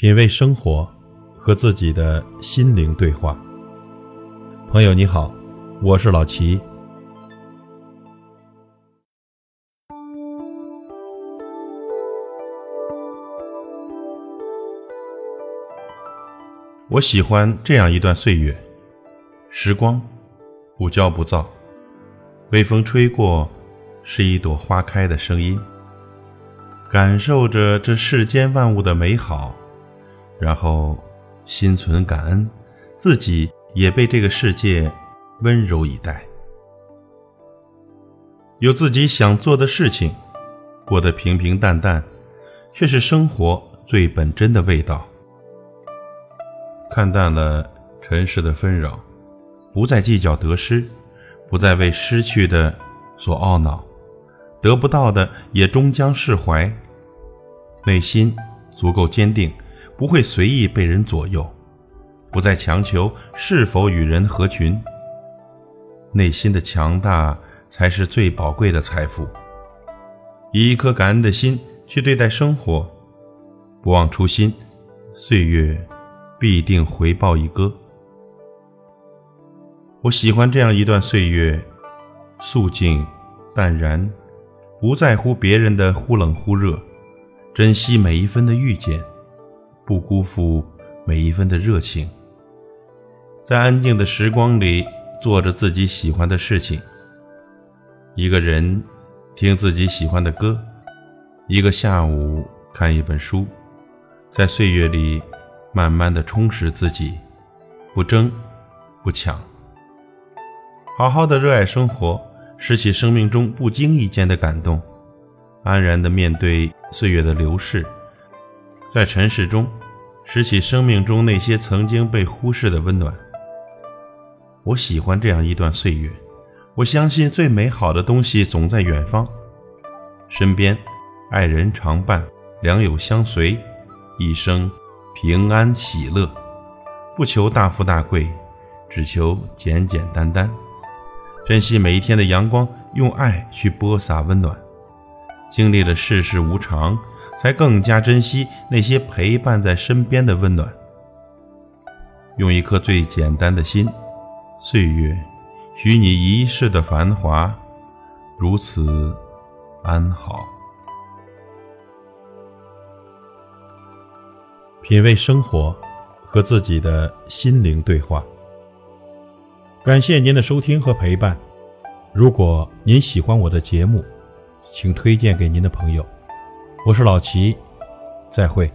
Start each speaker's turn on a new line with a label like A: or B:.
A: 品味生活，和自己的心灵对话。朋友你好，我是老齐。我喜欢这样一段岁月，时光不骄不躁，微风吹过，是一朵花开的声音，感受着这世间万物的美好。然后，心存感恩，自己也被这个世界温柔以待，有自己想做的事情，过得平平淡淡，却是生活最本真的味道。看淡了尘世的纷扰，不再计较得失，不再为失去的所懊恼，得不到的也终将释怀，内心足够坚定。不会随意被人左右，不再强求是否与人合群。内心的强大才是最宝贵的财富。以一颗感恩的心去对待生活，不忘初心，岁月必定回报一歌。我喜欢这样一段岁月，素静淡然，不在乎别人的忽冷忽热，珍惜每一分的遇见。不辜负每一分的热情，在安静的时光里做着自己喜欢的事情。一个人听自己喜欢的歌，一个下午看一本书，在岁月里慢慢的充实自己，不争不抢，好好的热爱生活，拾起生命中不经意间的感动，安然的面对岁月的流逝。在尘世中，拾起生命中那些曾经被忽视的温暖。我喜欢这样一段岁月。我相信最美好的东西总在远方，身边爱人常伴，良友相随，一生平安喜乐。不求大富大贵，只求简简单单。珍惜每一天的阳光，用爱去播撒温暖。经历了世事无常。才更加珍惜那些陪伴在身边的温暖。用一颗最简单的心，岁月，许你一世的繁华，如此安好。品味生活，和自己的心灵对话。感谢您的收听和陪伴。如果您喜欢我的节目，请推荐给您的朋友。我是老齐，再会。